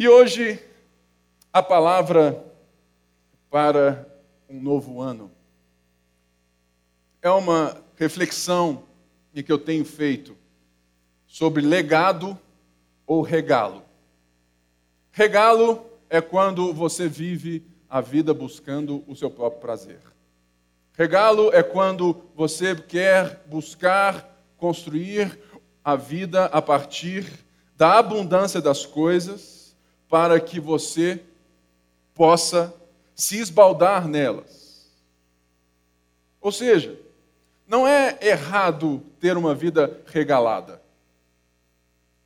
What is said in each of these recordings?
E hoje, a palavra para um novo ano é uma reflexão que eu tenho feito sobre legado ou regalo. Regalo é quando você vive a vida buscando o seu próprio prazer. Regalo é quando você quer buscar construir a vida a partir da abundância das coisas para que você possa se esbaldar nelas. Ou seja, não é errado ter uma vida regalada.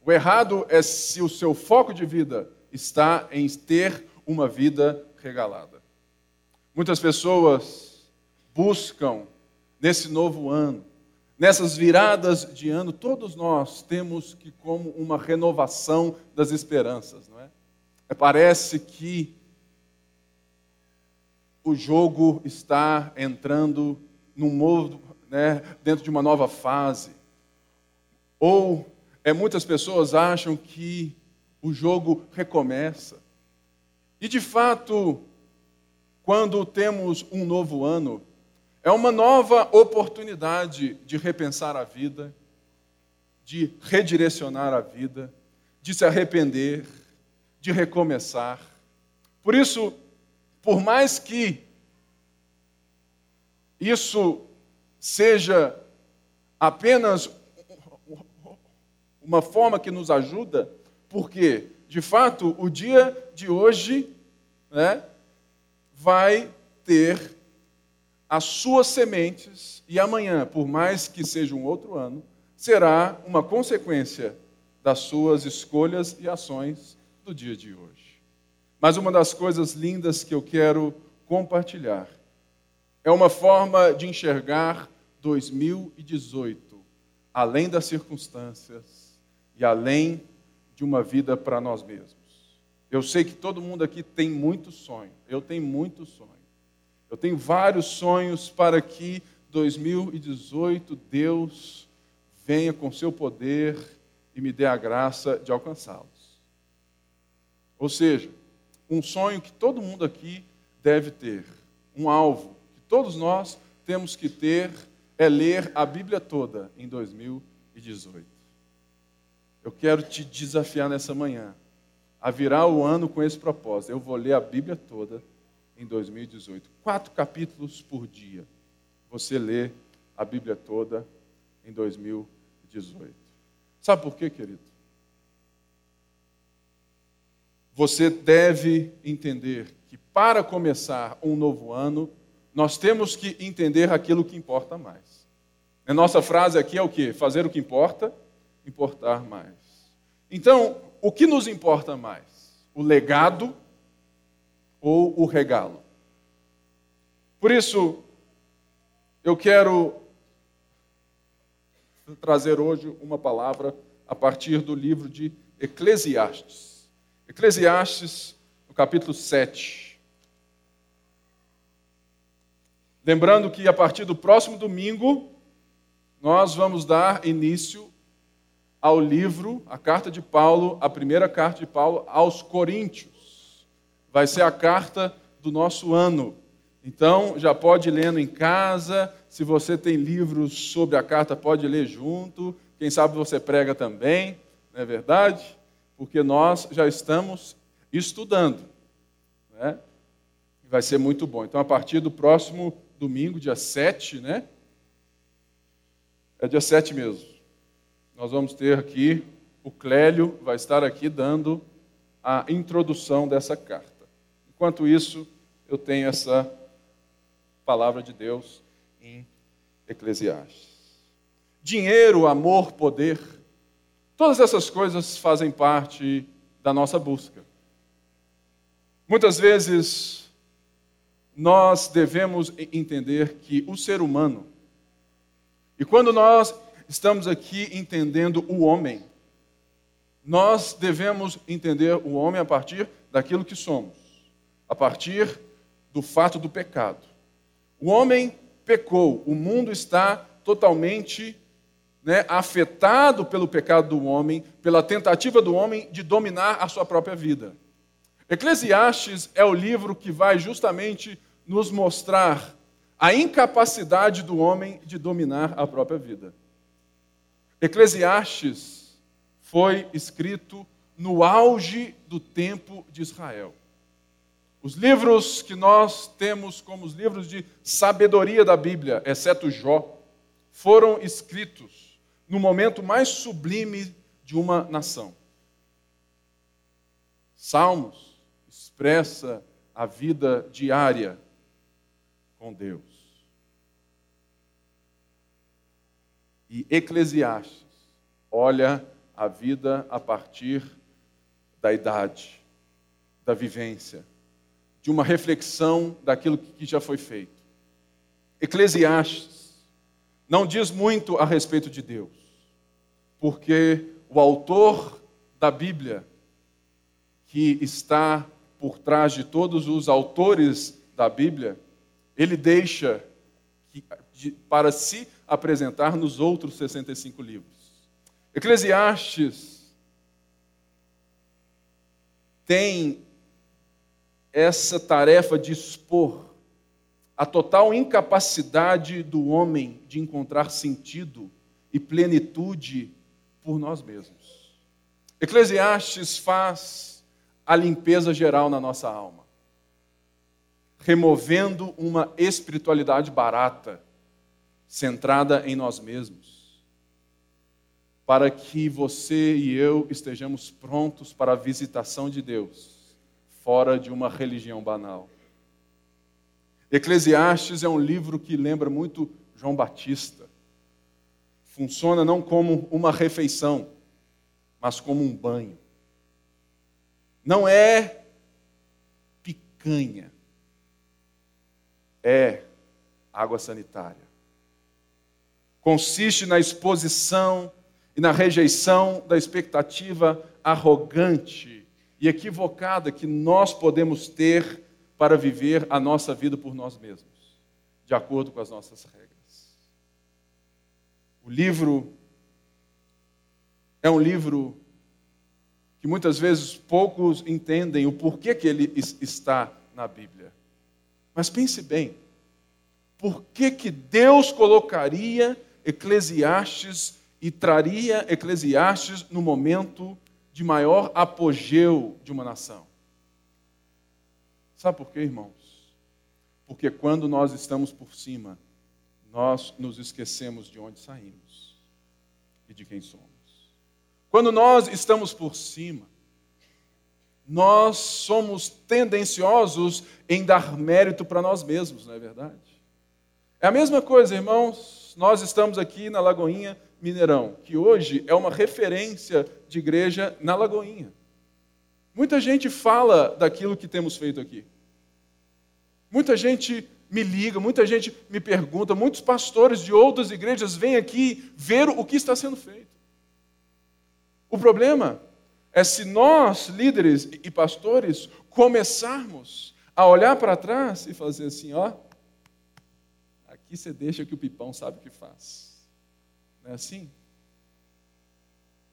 O errado é se o seu foco de vida está em ter uma vida regalada. Muitas pessoas buscam nesse novo ano Nessas viradas de ano, todos nós temos que como uma renovação das esperanças, não é? Parece que o jogo está entrando num novo, né, dentro de uma nova fase. Ou é, muitas pessoas acham que o jogo recomeça. E de fato, quando temos um novo ano, é uma nova oportunidade de repensar a vida, de redirecionar a vida, de se arrepender, de recomeçar. Por isso, por mais que isso seja apenas uma forma que nos ajuda, porque, de fato, o dia de hoje né, vai ter as suas sementes, e amanhã, por mais que seja um outro ano, será uma consequência das suas escolhas e ações do dia de hoje. Mas uma das coisas lindas que eu quero compartilhar é uma forma de enxergar 2018, além das circunstâncias e além de uma vida para nós mesmos. Eu sei que todo mundo aqui tem muito sonho, eu tenho muito sonho. Eu tenho vários sonhos para que 2018 Deus venha com seu poder e me dê a graça de alcançá-los. Ou seja, um sonho que todo mundo aqui deve ter, um alvo que todos nós temos que ter é ler a Bíblia toda em 2018. Eu quero te desafiar nessa manhã a virar o ano com esse propósito. Eu vou ler a Bíblia toda em 2018. Quatro capítulos por dia. Você lê a Bíblia toda em 2018. Sabe por quê, querido? Você deve entender que para começar um novo ano, nós temos que entender aquilo que importa mais. A nossa frase aqui é o quê? Fazer o que importa, importar mais. Então, o que nos importa mais? O legado ou o regalo. Por isso, eu quero trazer hoje uma palavra a partir do livro de Eclesiastes. Eclesiastes, no capítulo 7. Lembrando que a partir do próximo domingo, nós vamos dar início ao livro, a carta de Paulo, a primeira carta de Paulo aos Coríntios vai ser a carta do nosso ano. Então, já pode ir lendo em casa. Se você tem livros sobre a carta, pode ler junto. Quem sabe você prega também, não é verdade? Porque nós já estamos estudando. Né? Vai ser muito bom. Então, a partir do próximo domingo, dia 7, né? É dia 7 mesmo. Nós vamos ter aqui, o Clélio vai estar aqui dando a introdução dessa carta. Enquanto isso, eu tenho essa palavra de Deus em Eclesiastes. Dinheiro, amor, poder, todas essas coisas fazem parte da nossa busca. Muitas vezes, nós devemos entender que o ser humano, e quando nós estamos aqui entendendo o homem, nós devemos entender o homem a partir daquilo que somos a partir do fato do pecado. O homem pecou, o mundo está totalmente né, afetado pelo pecado do homem, pela tentativa do homem de dominar a sua própria vida. Eclesiastes é o livro que vai justamente nos mostrar a incapacidade do homem de dominar a própria vida. Eclesiastes foi escrito no auge do tempo de Israel. Os livros que nós temos como os livros de sabedoria da Bíblia, exceto Jó, foram escritos no momento mais sublime de uma nação. Salmos expressa a vida diária com Deus. E Eclesiastes olha a vida a partir da idade, da vivência, de uma reflexão daquilo que já foi feito. Eclesiastes não diz muito a respeito de Deus, porque o autor da Bíblia, que está por trás de todos os autores da Bíblia, ele deixa que, de, para se apresentar nos outros 65 livros. Eclesiastes tem essa tarefa de expor a total incapacidade do homem de encontrar sentido e plenitude por nós mesmos. Eclesiastes faz a limpeza geral na nossa alma, removendo uma espiritualidade barata, centrada em nós mesmos, para que você e eu estejamos prontos para a visitação de Deus, fora de uma religião banal. Eclesiastes é um livro que lembra muito João Batista. Funciona não como uma refeição, mas como um banho. Não é picanha, é água sanitária consiste na exposição e na rejeição da expectativa arrogante e equivocada que nós podemos ter para viver a nossa vida por nós mesmos, de acordo com as nossas regras. O livro é um livro que muitas vezes poucos entendem o porquê que ele está na Bíblia. Mas pense bem, por que, que Deus colocaria Eclesiastes e traria Eclesiastes no momento de maior apogeu de uma nação. Sabe por quê, irmãos? Porque quando nós estamos por cima, nós nos esquecemos de onde saímos e de quem somos. Quando nós estamos por cima, nós somos tendenciosos em dar mérito para nós mesmos, não é verdade? É a mesma coisa, irmãos, nós estamos aqui na Lagoinha Mineirão, que hoje é uma referência de igreja na Lagoinha. Muita gente fala daquilo que temos feito aqui. Muita gente me liga, muita gente me pergunta, muitos pastores de outras igrejas vêm aqui ver o que está sendo feito. O problema é se nós, líderes e pastores, começarmos a olhar para trás e fazer assim, ó, Aqui você deixa que o pipão sabe o que faz. Não é assim?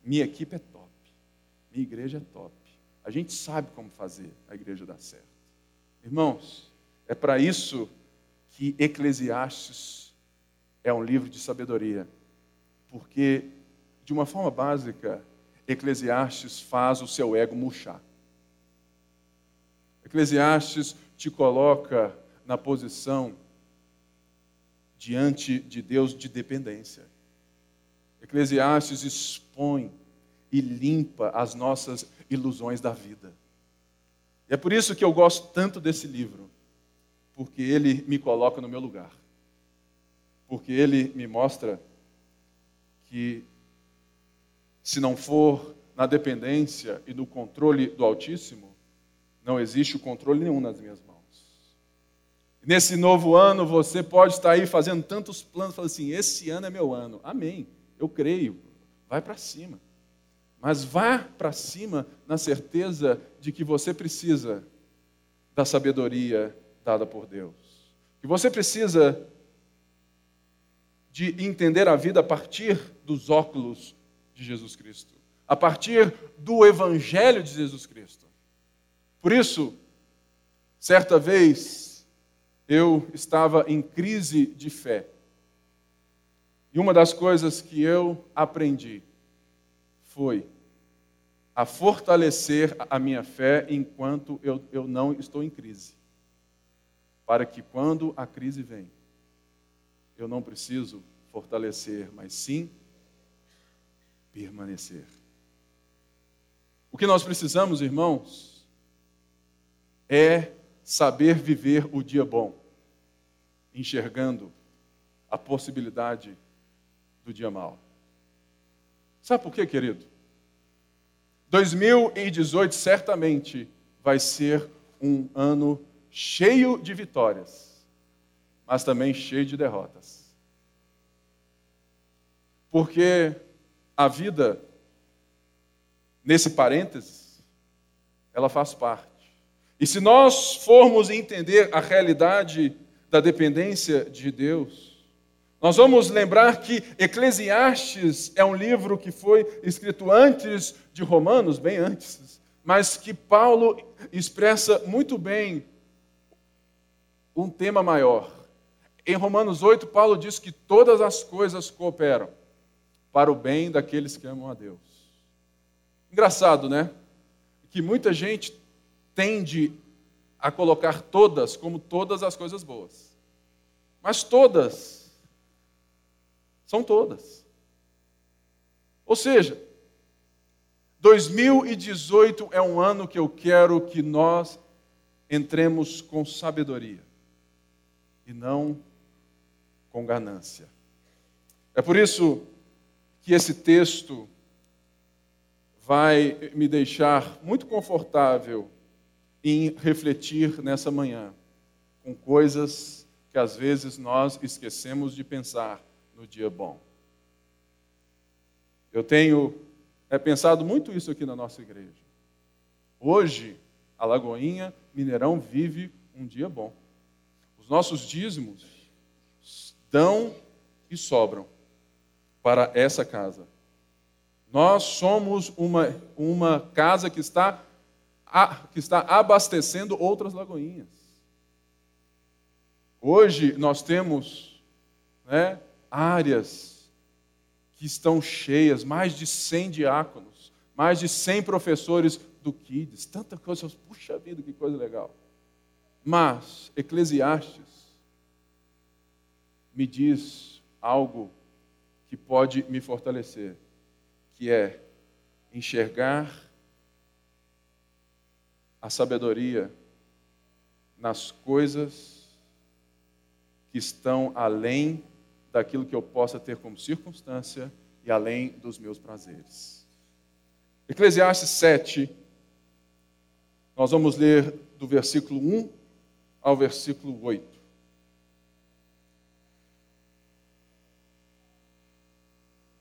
Minha equipe é top. Minha igreja é top. A gente sabe como fazer a igreja dar certo. Irmãos, é para isso que Eclesiastes é um livro de sabedoria. Porque, de uma forma básica, Eclesiastes faz o seu ego murchar. Eclesiastes te coloca na posição diante de Deus de dependência. Eclesiastes expõe e limpa as nossas ilusões da vida. E é por isso que eu gosto tanto desse livro, porque ele me coloca no meu lugar. Porque ele me mostra que, se não for na dependência e no controle do Altíssimo, não existe o controle nenhum nas minhas mãos. Nesse novo ano, você pode estar aí fazendo tantos planos, falando assim: esse ano é meu ano. Amém. Eu creio. Vai para cima. Mas vá para cima na certeza de que você precisa da sabedoria dada por Deus. Que você precisa de entender a vida a partir dos óculos de Jesus Cristo, a partir do Evangelho de Jesus Cristo. Por isso, certa vez, eu estava em crise de fé. E uma das coisas que eu aprendi foi a fortalecer a minha fé enquanto eu, eu não estou em crise. Para que quando a crise vem, eu não preciso fortalecer, mas sim permanecer. O que nós precisamos, irmãos, é saber viver o dia bom, enxergando a possibilidade do dia mal. Sabe por quê, querido? 2018 certamente vai ser um ano cheio de vitórias, mas também cheio de derrotas. Porque a vida, nesse parênteses, ela faz parte. E se nós formos entender a realidade da dependência de Deus, nós vamos lembrar que Eclesiastes é um livro que foi escrito antes de Romanos, bem antes, mas que Paulo expressa muito bem um tema maior. Em Romanos 8, Paulo diz que todas as coisas cooperam para o bem daqueles que amam a Deus. Engraçado, né? Que muita gente tende a colocar todas como todas as coisas boas. Mas todas são todas. Ou seja, 2018 é um ano que eu quero que nós entremos com sabedoria e não com ganância. É por isso que esse texto vai me deixar muito confortável em refletir nessa manhã com coisas que às vezes nós esquecemos de pensar no dia bom. Eu tenho é, pensado muito isso aqui na nossa igreja. Hoje, a Lagoinha Mineirão vive um dia bom. Os nossos dízimos dão e sobram para essa casa. Nós somos uma, uma casa que está, a, que está abastecendo outras lagoinhas. Hoje nós temos né, áreas que estão cheias, mais de 100 diáconos, mais de 100 professores do Kids, tanta coisa, puxa vida, que coisa legal. Mas Eclesiastes me diz algo que pode me fortalecer, que é enxergar a sabedoria nas coisas que estão além daquilo que eu possa ter como circunstância e além dos meus prazeres. Eclesiastes 7, nós vamos ler do versículo 1 ao versículo 8.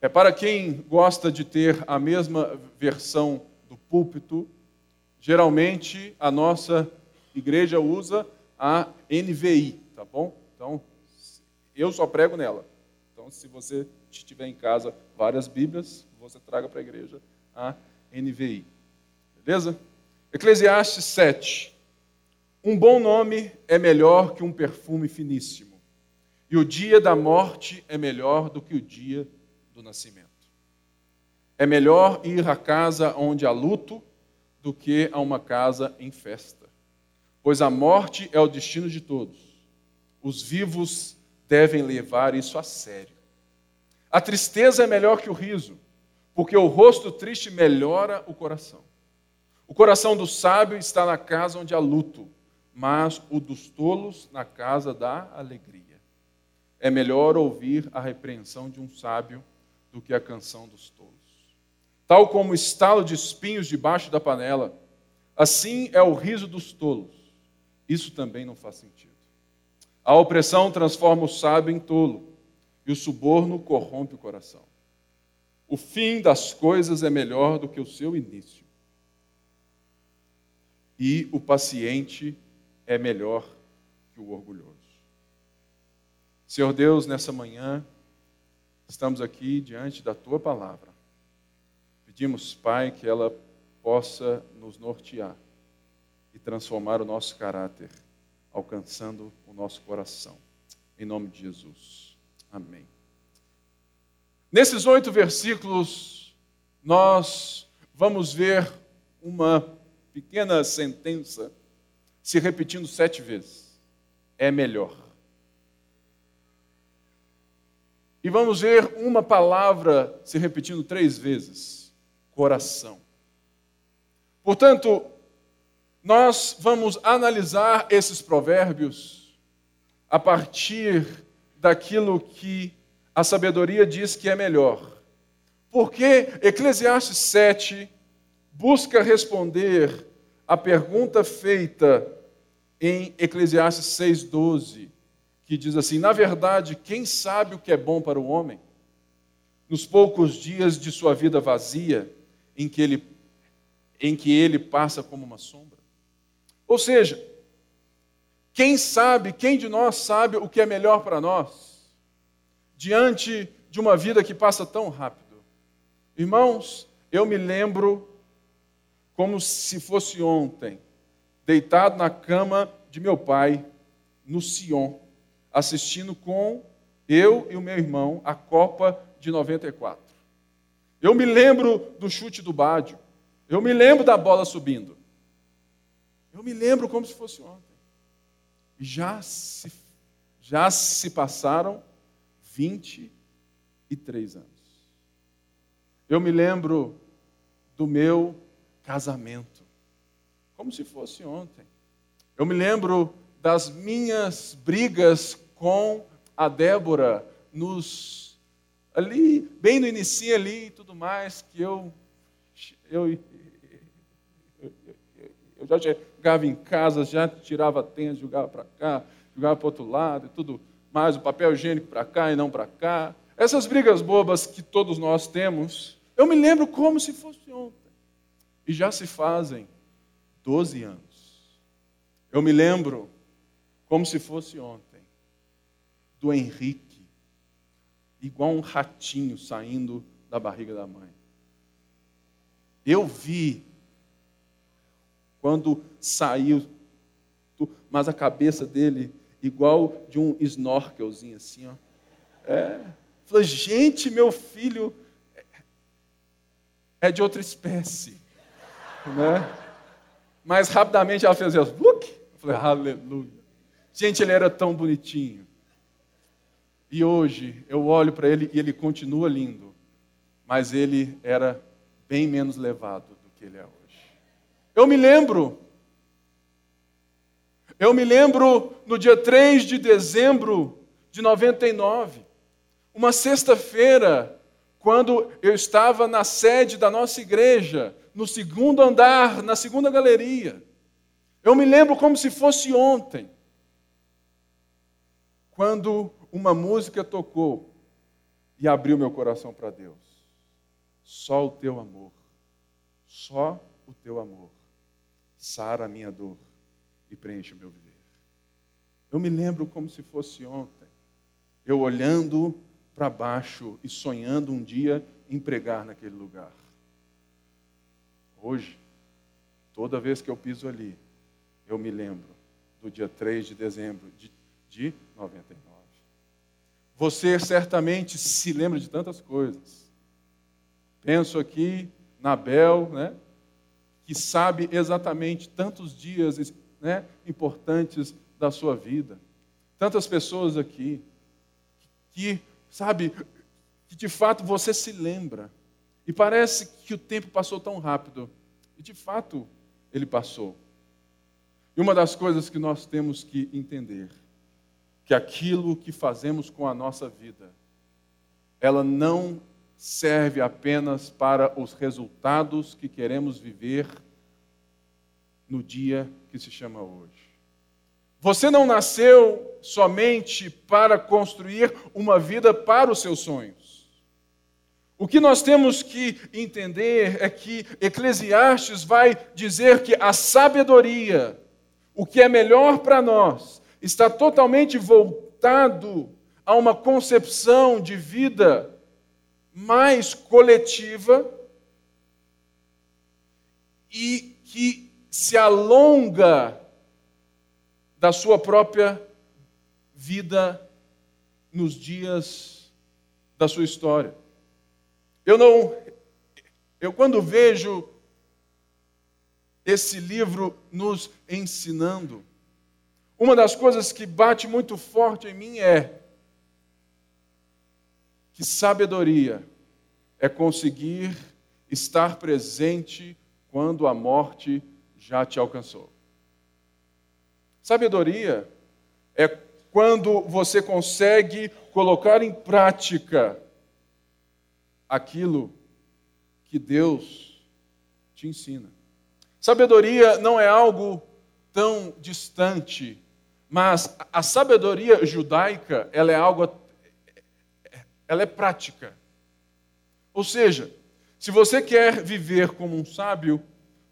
É para quem gosta de ter a mesma versão do púlpito, geralmente a nossa igreja usa a NVI, tá bom? Então, eu só prego nela. Então, se você tiver em casa várias Bíblias, você traga para a igreja a NVI. Beleza? Eclesiastes 7. Um bom nome é melhor que um perfume finíssimo, e o dia da morte é melhor do que o dia do nascimento. É melhor ir à casa onde há luto do que a uma casa em festa, pois a morte é o destino de todos. Os vivos devem levar isso a sério. A tristeza é melhor que o riso, porque o rosto triste melhora o coração. O coração do sábio está na casa onde há luto, mas o dos tolos na casa da alegria. É melhor ouvir a repreensão de um sábio do que a canção dos tolos. Tal como o estalo de espinhos debaixo da panela, assim é o riso dos tolos. Isso também não faz sentido. A opressão transforma o sábio em tolo, e o suborno corrompe o coração. O fim das coisas é melhor do que o seu início. E o paciente é melhor que o orgulhoso. Senhor Deus, nessa manhã, estamos aqui diante da tua palavra. Pedimos, Pai, que ela possa nos nortear e transformar o nosso caráter, alcançando nosso coração. Em nome de Jesus. Amém. Nesses oito versículos, nós vamos ver uma pequena sentença se repetindo sete vezes. É melhor. E vamos ver uma palavra se repetindo três vezes: coração. Portanto, nós vamos analisar esses provérbios a partir daquilo que a sabedoria diz que é melhor. Porque Eclesiastes 7 busca responder a pergunta feita em Eclesiastes 6,12, que diz assim: Na verdade, quem sabe o que é bom para o homem? Nos poucos dias de sua vida vazia, em que ele, em que ele passa como uma sombra. Ou seja, quem sabe, quem de nós sabe o que é melhor para nós, diante de uma vida que passa tão rápido? Irmãos, eu me lembro como se fosse ontem, deitado na cama de meu pai, no Sion, assistindo com eu e o meu irmão a Copa de 94. Eu me lembro do chute do Bádio. Eu me lembro da bola subindo. Eu me lembro como se fosse ontem. Já se, já se passaram 23 anos. Eu me lembro do meu casamento, como se fosse ontem. Eu me lembro das minhas brigas com a Débora nos ali, bem no início ali e tudo mais, que eu eu, eu, já chegava em casa, já tirava tênis, jogava para cá, jogava para o outro lado e tudo mais, o papel higiênico para cá e não para cá. Essas brigas bobas que todos nós temos, eu me lembro como se fosse ontem. E já se fazem 12 anos. Eu me lembro, como se fosse ontem, do Henrique, igual um ratinho saindo da barriga da mãe. Eu vi quando saiu, mas a cabeça dele igual de um snorkelzinho assim, ó. É. Falei, gente, meu filho é de outra espécie. Né? Mas rapidamente ela fez assim, look. Eu falei, aleluia. Gente, ele era tão bonitinho. E hoje eu olho para ele e ele continua lindo. Mas ele era bem menos levado do que ele é hoje. Eu me lembro. Eu me lembro no dia 3 de dezembro de 99, uma sexta-feira, quando eu estava na sede da nossa igreja, no segundo andar, na segunda galeria. Eu me lembro como se fosse ontem, quando uma música tocou e abriu meu coração para Deus. Só o teu amor, só o teu amor, sara a minha dor e preenche o meu viver. Eu me lembro como se fosse ontem, eu olhando para baixo e sonhando um dia em pregar naquele lugar. Hoje, toda vez que eu piso ali, eu me lembro do dia 3 de dezembro de, de 99. Você certamente se lembra de tantas coisas. Penso aqui na Bel, né, que sabe exatamente tantos dias né, importantes da sua vida. Tantas pessoas aqui que, sabe, que de fato você se lembra. E parece que o tempo passou tão rápido. E de fato, ele passou. E uma das coisas que nós temos que entender, que aquilo que fazemos com a nossa vida, ela não serve apenas para os resultados que queremos viver no dia que se chama hoje. Você não nasceu somente para construir uma vida para os seus sonhos. O que nós temos que entender é que Eclesiastes vai dizer que a sabedoria, o que é melhor para nós, está totalmente voltado a uma concepção de vida mais coletiva e que se alonga da sua própria vida nos dias da sua história. Eu não eu quando vejo esse livro nos ensinando, uma das coisas que bate muito forte em mim é que sabedoria é conseguir estar presente quando a morte já te alcançou. Sabedoria é quando você consegue colocar em prática aquilo que Deus te ensina. Sabedoria não é algo tão distante, mas a sabedoria judaica, ela é algo ela é prática. Ou seja, se você quer viver como um sábio,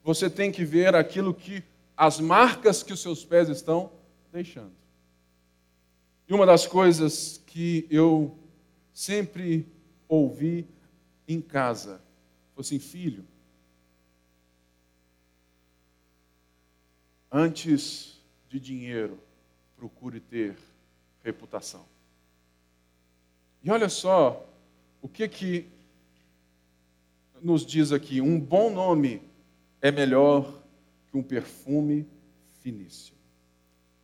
você tem que ver aquilo que as marcas que os seus pés estão deixando. E uma das coisas que eu sempre ouvi em casa foi assim: filho, antes de dinheiro, procure ter reputação. E olha só o que que nos diz aqui: um bom nome é melhor que um perfume finíssimo.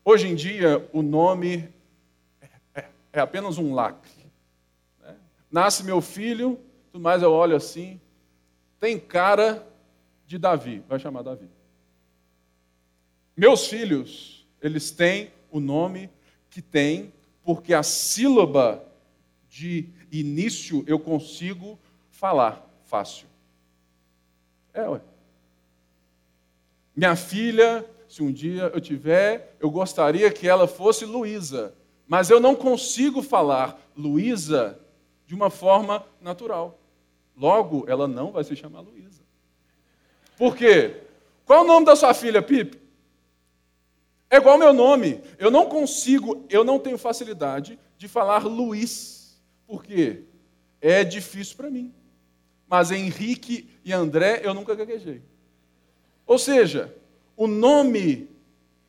Hoje em dia, o nome é, é apenas um lacre. Né? Nasce meu filho, tudo mais eu olho assim, tem cara de Davi, vai chamar Davi. Meus filhos, eles têm o nome que têm, porque a sílaba de início eu consigo falar fácil. É, ué. Minha filha, se um dia eu tiver, eu gostaria que ela fosse Luísa, mas eu não consigo falar Luísa de uma forma natural. Logo, ela não vai se chamar Luísa. Por quê? Qual o nome da sua filha, Pipe? É igual meu nome. Eu não consigo, eu não tenho facilidade de falar Luiz por quê? É difícil para mim. Mas Henrique e André eu nunca gaguejei. Ou seja, o nome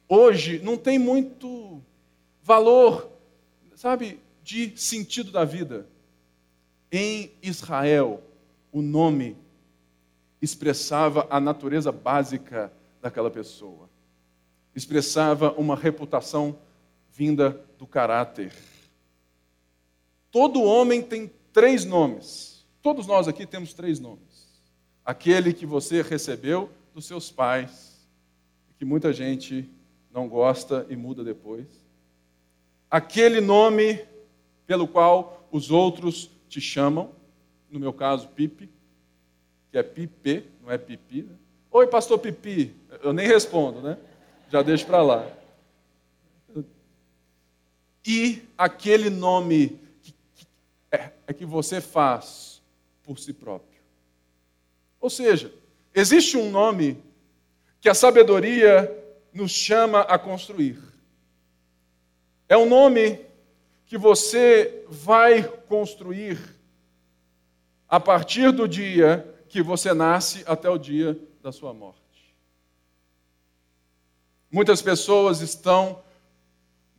hoje não tem muito valor, sabe, de sentido da vida. Em Israel, o nome expressava a natureza básica daquela pessoa, expressava uma reputação vinda do caráter. Todo homem tem três nomes. Todos nós aqui temos três nomes. Aquele que você recebeu dos seus pais, que muita gente não gosta e muda depois. Aquele nome pelo qual os outros te chamam, no meu caso, Pipe, que é Pipe, não é Pipi. Né? Oi, pastor Pipi. Eu nem respondo, né? Já deixo para lá. E aquele nome é, que você faz por si próprio. Ou seja, existe um nome que a sabedoria nos chama a construir. É um nome que você vai construir a partir do dia que você nasce até o dia da sua morte. Muitas pessoas estão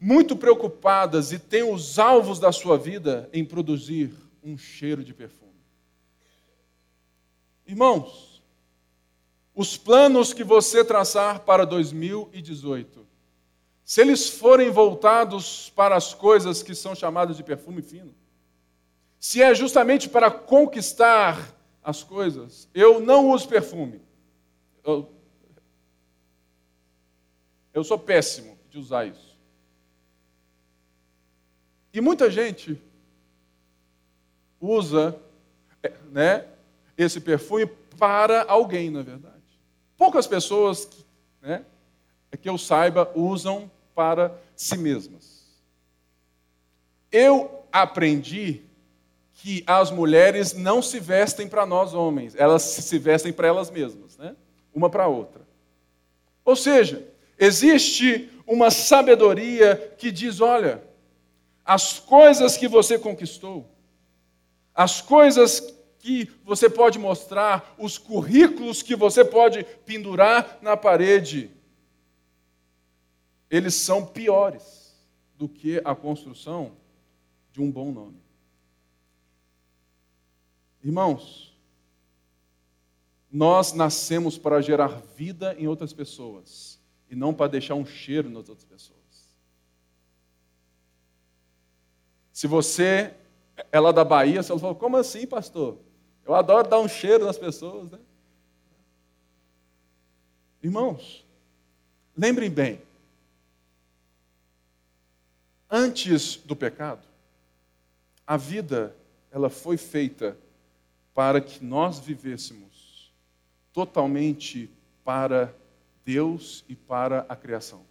muito preocupadas e têm os alvos da sua vida em produzir um cheiro de perfume. Irmãos, os planos que você traçar para 2018, se eles forem voltados para as coisas que são chamadas de perfume fino, se é justamente para conquistar as coisas, eu não uso perfume. Eu, eu sou péssimo de usar isso. E muita gente usa né, esse perfume para alguém, na verdade. Poucas pessoas, né, que eu saiba, usam para si mesmas. Eu aprendi que as mulheres não se vestem para nós homens, elas se vestem para elas mesmas, né? uma para a outra. Ou seja, existe uma sabedoria que diz: olha, as coisas que você conquistou, as coisas que você pode mostrar, os currículos que você pode pendurar na parede, eles são piores do que a construção de um bom nome. Irmãos, nós nascemos para gerar vida em outras pessoas e não para deixar um cheiro nas outras pessoas. Se você é lá da Bahia, você falou, como assim, pastor? Eu adoro dar um cheiro nas pessoas, né? Irmãos, lembrem bem, antes do pecado, a vida ela foi feita para que nós vivêssemos totalmente para Deus e para a criação.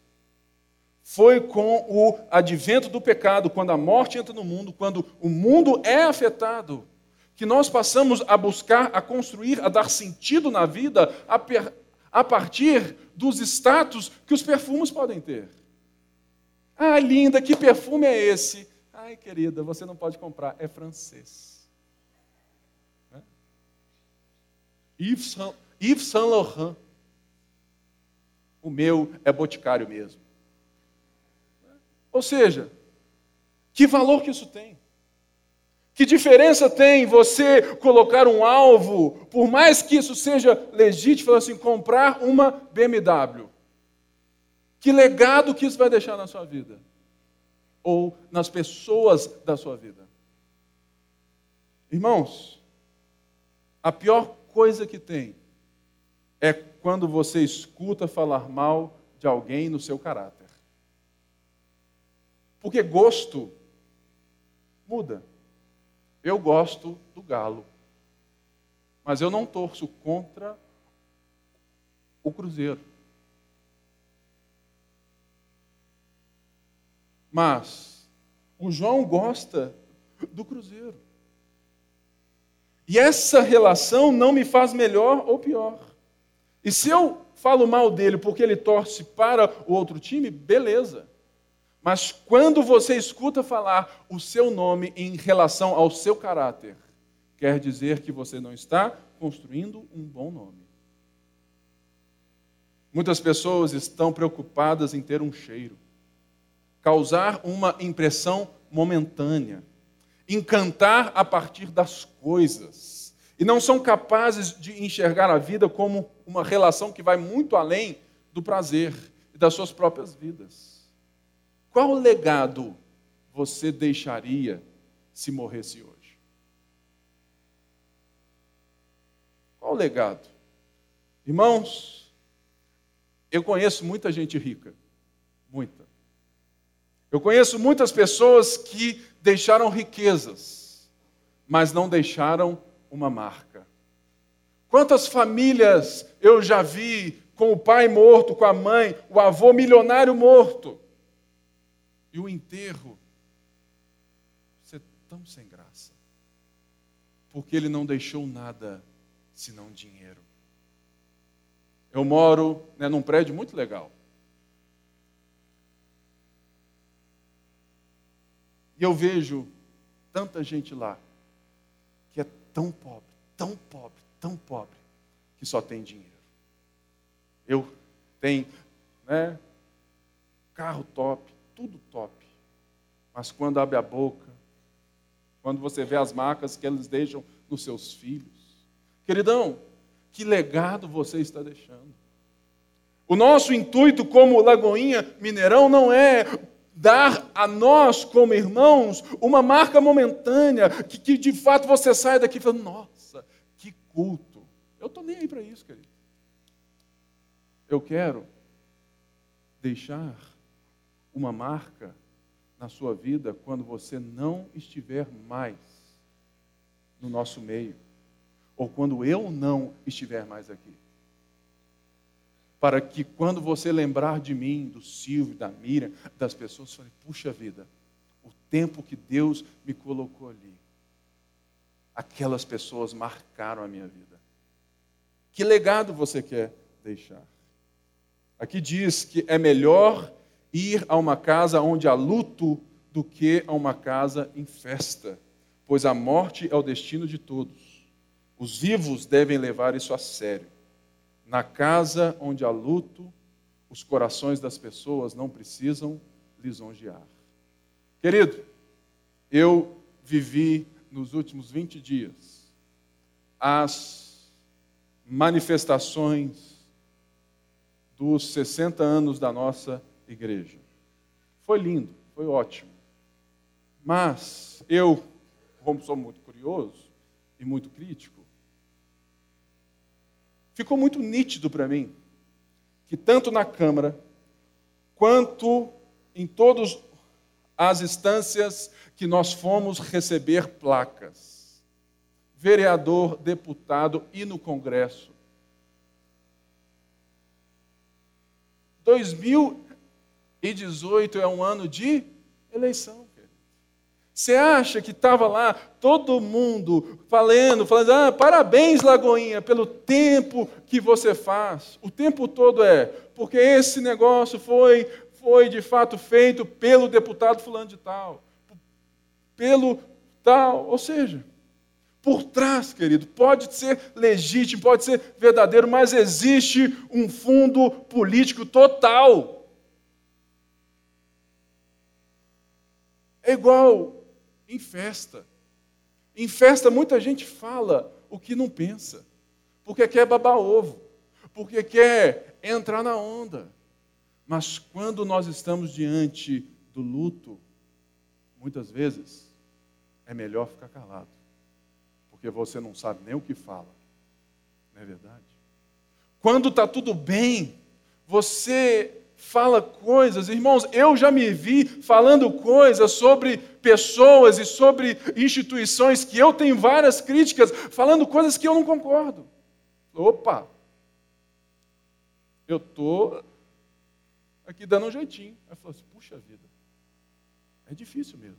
Foi com o advento do pecado, quando a morte entra no mundo, quando o mundo é afetado, que nós passamos a buscar, a construir, a dar sentido na vida a, per, a partir dos status que os perfumes podem ter. Ah, linda, que perfume é esse? Ai, querida, você não pode comprar, é francês. É? Saint, Yves Saint Laurent. O meu é boticário mesmo. Ou seja, que valor que isso tem? Que diferença tem você colocar um alvo, por mais que isso seja legítimo, assim, comprar uma BMW? Que legado que isso vai deixar na sua vida? Ou nas pessoas da sua vida? Irmãos, a pior coisa que tem é quando você escuta falar mal de alguém no seu caráter. Porque gosto muda. Eu gosto do galo. Mas eu não torço contra o Cruzeiro. Mas o João gosta do Cruzeiro. E essa relação não me faz melhor ou pior. E se eu falo mal dele porque ele torce para o outro time, beleza. Mas quando você escuta falar o seu nome em relação ao seu caráter, quer dizer que você não está construindo um bom nome. Muitas pessoas estão preocupadas em ter um cheiro, causar uma impressão momentânea, encantar a partir das coisas, e não são capazes de enxergar a vida como uma relação que vai muito além do prazer e das suas próprias vidas. Qual legado você deixaria se morresse hoje? Qual legado? Irmãos, eu conheço muita gente rica, muita. Eu conheço muitas pessoas que deixaram riquezas, mas não deixaram uma marca. Quantas famílias eu já vi com o pai morto, com a mãe, o avô milionário morto, e o enterro ser tão sem graça. Porque ele não deixou nada senão dinheiro. Eu moro né, num prédio muito legal. E eu vejo tanta gente lá que é tão pobre, tão pobre, tão pobre, que só tem dinheiro. Eu tenho né, carro top, tudo top. Mas quando abre a boca, quando você vê as marcas que eles deixam nos seus filhos, queridão, que legado você está deixando? O nosso intuito como Lagoinha Mineirão não é dar a nós, como irmãos, uma marca momentânea, que, que de fato você sai daqui falando, nossa, que culto. Eu estou nem aí para isso, querido. Eu quero deixar uma marca na sua vida quando você não estiver mais no nosso meio, ou quando eu não estiver mais aqui. Para que quando você lembrar de mim, do Silvio, da Miriam, das pessoas, você fale, puxa vida, o tempo que Deus me colocou ali, aquelas pessoas marcaram a minha vida. Que legado você quer deixar? Aqui diz que é melhor ir a uma casa onde há luto do que a uma casa em festa. pois a morte é o destino de todos. Os vivos devem levar isso a sério. Na casa onde há luto, os corações das pessoas não precisam lisonjear. Querido, eu vivi nos últimos 20 dias as manifestações dos 60 anos da nossa igreja. Foi lindo, foi ótimo. Mas eu, como sou muito curioso e muito crítico, ficou muito nítido para mim que tanto na Câmara quanto em todas as instâncias que nós fomos receber placas, vereador, deputado e no Congresso, 2018 é um ano de eleição. Você acha que estava lá todo mundo falando, falando, ah, parabéns, Lagoinha, pelo tempo que você faz. O tempo todo é, porque esse negócio foi, foi de fato feito pelo deputado fulano de tal, pelo tal, ou seja, por trás, querido, pode ser legítimo, pode ser verdadeiro, mas existe um fundo político total. É igual em festa. Em festa, muita gente fala o que não pensa, porque quer babar ovo, porque quer entrar na onda. Mas quando nós estamos diante do luto, muitas vezes é melhor ficar calado, porque você não sabe nem o que fala, não é verdade? Quando está tudo bem, você fala coisas, irmãos, eu já me vi falando coisas sobre pessoas e sobre instituições que eu tenho várias críticas, falando coisas que eu não concordo. Opa! Eu estou aqui dando um jeitinho. Aí falou assim: puxa vida, é difícil mesmo.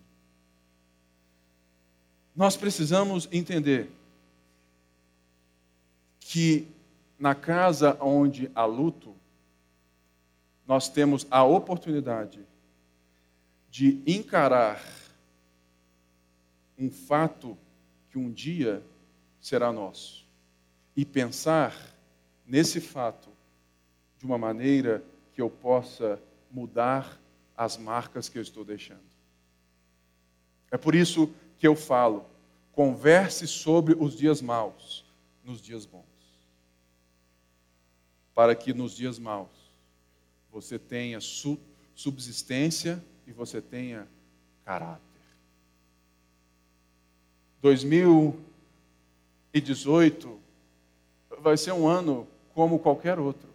Nós precisamos entender que na casa onde há luto, nós temos a oportunidade de encarar um fato que um dia será nosso e pensar nesse fato de uma maneira que eu possa mudar as marcas que eu estou deixando. É por isso que eu falo: converse sobre os dias maus nos dias bons. Para que nos dias maus você tenha subsistência e você tenha caráter. 2018 vai ser um ano como qualquer outro.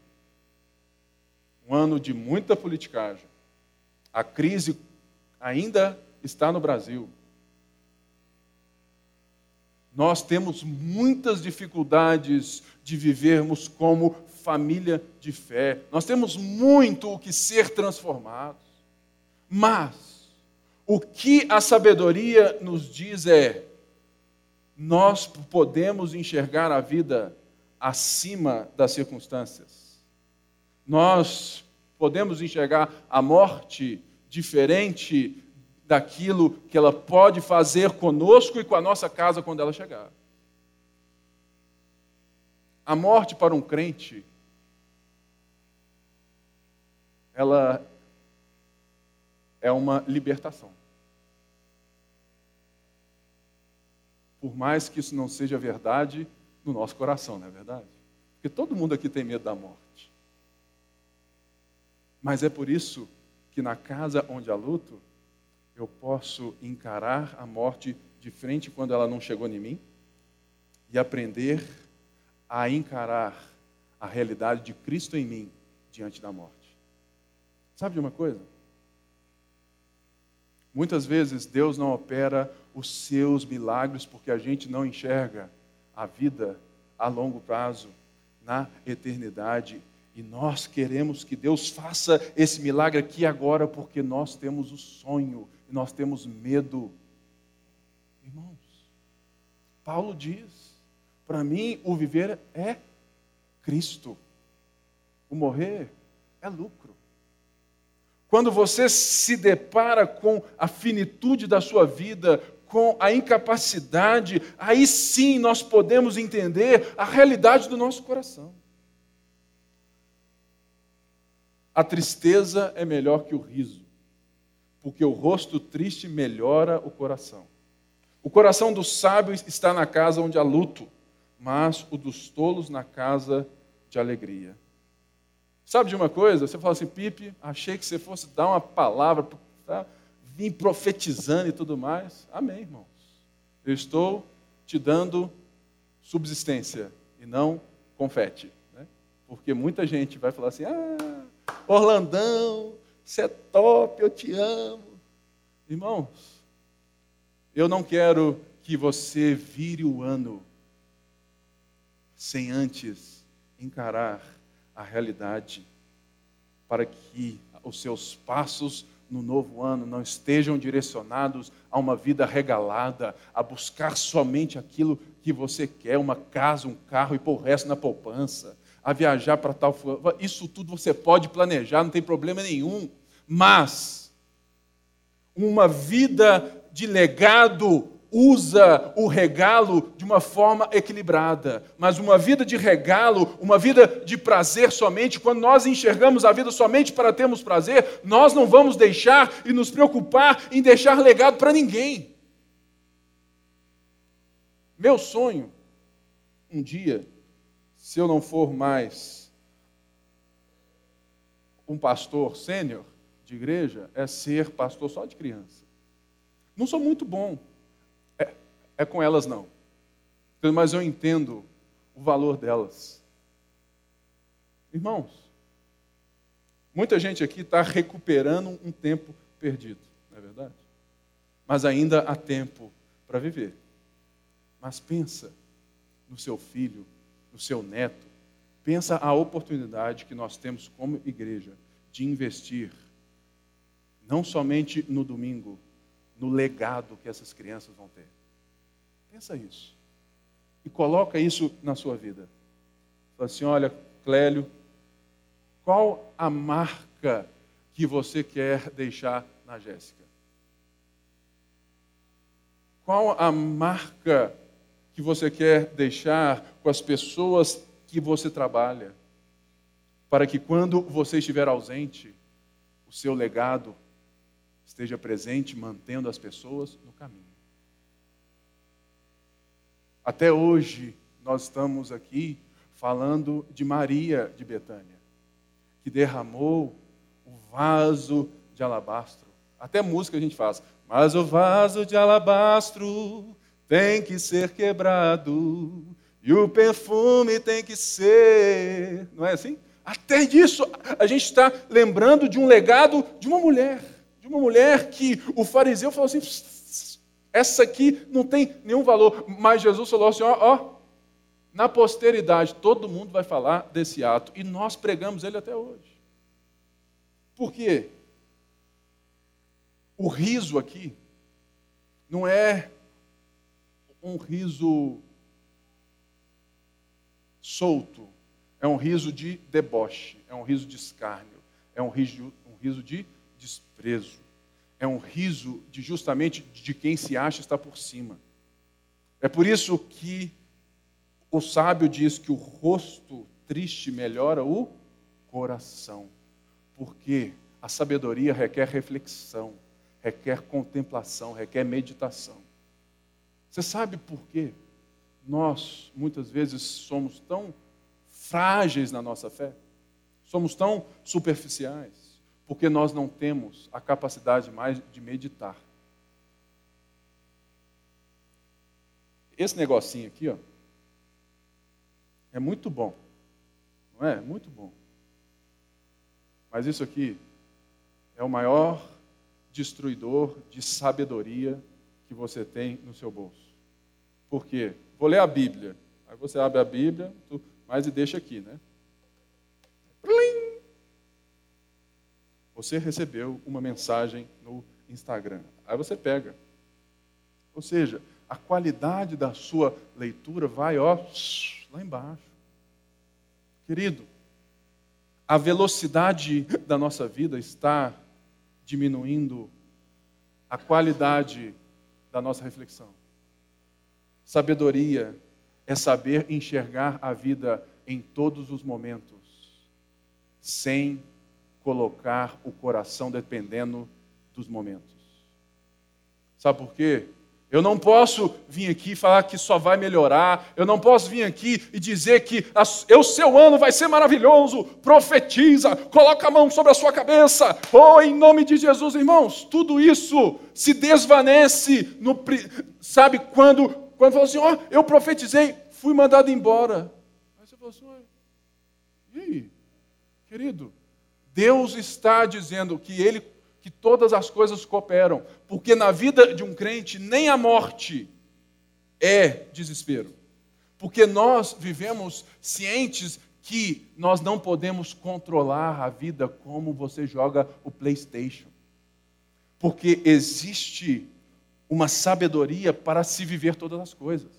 Um ano de muita politicagem. A crise ainda está no Brasil. Nós temos muitas dificuldades de vivermos como família de fé. Nós temos muito o que ser transformados. Mas o que a sabedoria nos diz é: nós podemos enxergar a vida acima das circunstâncias. Nós podemos enxergar a morte diferente daquilo que ela pode fazer conosco e com a nossa casa quando ela chegar. A morte para um crente ela é uma libertação. Por mais que isso não seja verdade no nosso coração, não é verdade? Porque todo mundo aqui tem medo da morte. Mas é por isso que na casa onde há luto, eu posso encarar a morte de frente quando ela não chegou em mim e aprender a encarar a realidade de Cristo em mim diante da morte. Sabe de uma coisa? Muitas vezes Deus não opera os seus milagres porque a gente não enxerga a vida a longo prazo, na eternidade. E nós queremos que Deus faça esse milagre aqui agora porque nós temos o sonho e nós temos medo. Irmãos, Paulo diz: para mim o viver é Cristo, o morrer é lucro. Quando você se depara com a finitude da sua vida, com a incapacidade, aí sim nós podemos entender a realidade do nosso coração. A tristeza é melhor que o riso, porque o rosto triste melhora o coração. O coração do sábio está na casa onde há luto, mas o dos tolos na casa de alegria. Sabe de uma coisa? Você fala assim, Pipe, achei que você fosse dar uma palavra, tá? vim profetizando e tudo mais. Amém, irmãos. Eu estou te dando subsistência e não confete. Né? Porque muita gente vai falar assim, ah, Orlandão, você é top, eu te amo. Irmãos, eu não quero que você vire o ano sem antes encarar a realidade, para que os seus passos no novo ano não estejam direcionados a uma vida regalada, a buscar somente aquilo que você quer, uma casa, um carro e pôr o resto na poupança, a viajar para tal. Isso tudo você pode planejar, não tem problema nenhum. Mas uma vida de legado usa o regalo de uma forma equilibrada. Mas uma vida de regalo, uma vida de prazer somente, quando nós enxergamos a vida somente para termos prazer, nós não vamos deixar e nos preocupar em deixar legado para ninguém. Meu sonho, um dia, se eu não for mais um pastor sênior de igreja, é ser pastor só de criança. Não sou muito bom, é, com elas não, mas eu entendo o valor delas. Irmãos, muita gente aqui está recuperando um tempo perdido, não é verdade? Mas ainda há tempo para viver. Mas pensa no seu filho, no seu neto, pensa a oportunidade que nós temos como igreja de investir não somente no domingo, no legado que essas crianças vão ter. Pensa isso. E coloca isso na sua vida. Fala assim: olha, Clélio, qual a marca que você quer deixar na Jéssica? Qual a marca que você quer deixar com as pessoas que você trabalha? Para que quando você estiver ausente, o seu legado esteja presente, mantendo as pessoas no caminho. Até hoje, nós estamos aqui falando de Maria de Betânia, que derramou o vaso de alabastro. Até música a gente faz. Mas o vaso de alabastro tem que ser quebrado e o perfume tem que ser. Não é assim? Até disso, a gente está lembrando de um legado de uma mulher uma mulher que o fariseu falou assim: essa aqui não tem nenhum valor. Mas Jesus falou assim: ó, ó, na posteridade todo mundo vai falar desse ato. E nós pregamos ele até hoje. Por quê? O riso aqui não é um riso solto, é um riso de deboche, é um riso de escárnio, é um riso, um riso de desprezo. É um riso de justamente de quem se acha estar por cima. É por isso que o sábio diz que o rosto triste melhora o coração. Porque a sabedoria requer reflexão, requer contemplação, requer meditação. Você sabe por quê? Nós, muitas vezes, somos tão frágeis na nossa fé, somos tão superficiais porque nós não temos a capacidade mais de meditar. Esse negocinho aqui, ó, é muito bom, não é? Muito bom. Mas isso aqui é o maior destruidor de sabedoria que você tem no seu bolso. Por quê? Vou ler a Bíblia. Aí você abre a Bíblia, mas e deixa aqui, né? Você recebeu uma mensagem no Instagram. Aí você pega. Ou seja, a qualidade da sua leitura vai, ó, lá embaixo. Querido, a velocidade da nossa vida está diminuindo a qualidade da nossa reflexão. Sabedoria é saber enxergar a vida em todos os momentos, sem colocar o coração dependendo dos momentos. Sabe por quê? Eu não posso vir aqui falar que só vai melhorar. Eu não posso vir aqui e dizer que o seu ano vai ser maravilhoso. Profetiza, coloca a mão sobre a sua cabeça. Oh, em nome de Jesus, irmãos, tudo isso se desvanece no sabe quando quando falou assim, ó, oh, eu profetizei, fui mandado embora. Aí você falou assim, e aí, querido? Deus está dizendo que ele que todas as coisas cooperam, porque na vida de um crente nem a morte é desespero. Porque nós vivemos cientes que nós não podemos controlar a vida como você joga o PlayStation. Porque existe uma sabedoria para se viver todas as coisas,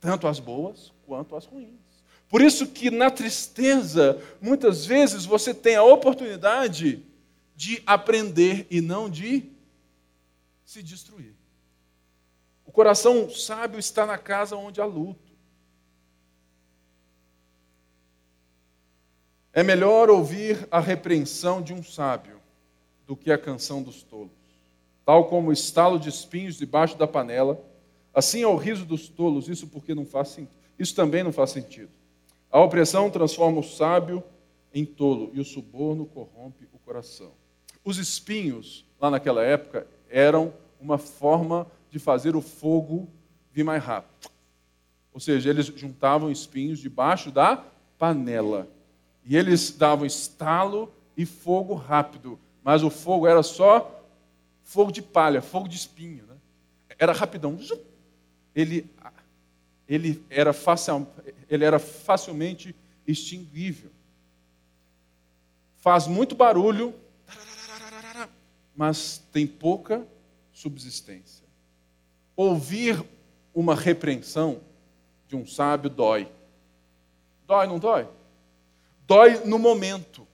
tanto as boas quanto as ruins. Por isso que na tristeza, muitas vezes você tem a oportunidade de aprender e não de se destruir. O coração sábio está na casa onde há luto. É melhor ouvir a repreensão de um sábio do que a canção dos tolos. Tal como o estalo de espinhos debaixo da panela, assim é o riso dos tolos, isso porque não faz Isso também não faz sentido. A opressão transforma o sábio em tolo e o suborno corrompe o coração. Os espinhos, lá naquela época, eram uma forma de fazer o fogo vir mais rápido. Ou seja, eles juntavam espinhos debaixo da panela. E eles davam estalo e fogo rápido. Mas o fogo era só fogo de palha, fogo de espinho. Né? Era rapidão. Ele, ele, era facil, ele era facilmente extinguível. Faz muito barulho, mas tem pouca subsistência. Ouvir uma repreensão de um sábio dói. Dói, não dói? Dói no momento.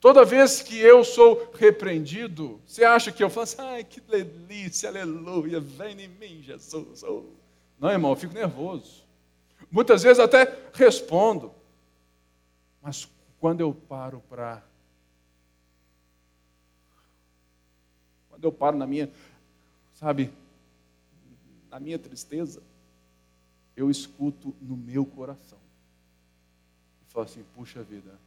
Toda vez que eu sou repreendido, você acha que eu falo assim, ai, que delícia, aleluia, vem em mim, Jesus. Oh. Não, irmão, eu fico nervoso. Muitas vezes até respondo. Mas quando eu paro para Quando eu paro na minha, sabe, na minha tristeza, eu escuto no meu coração. E falo assim: puxa vida,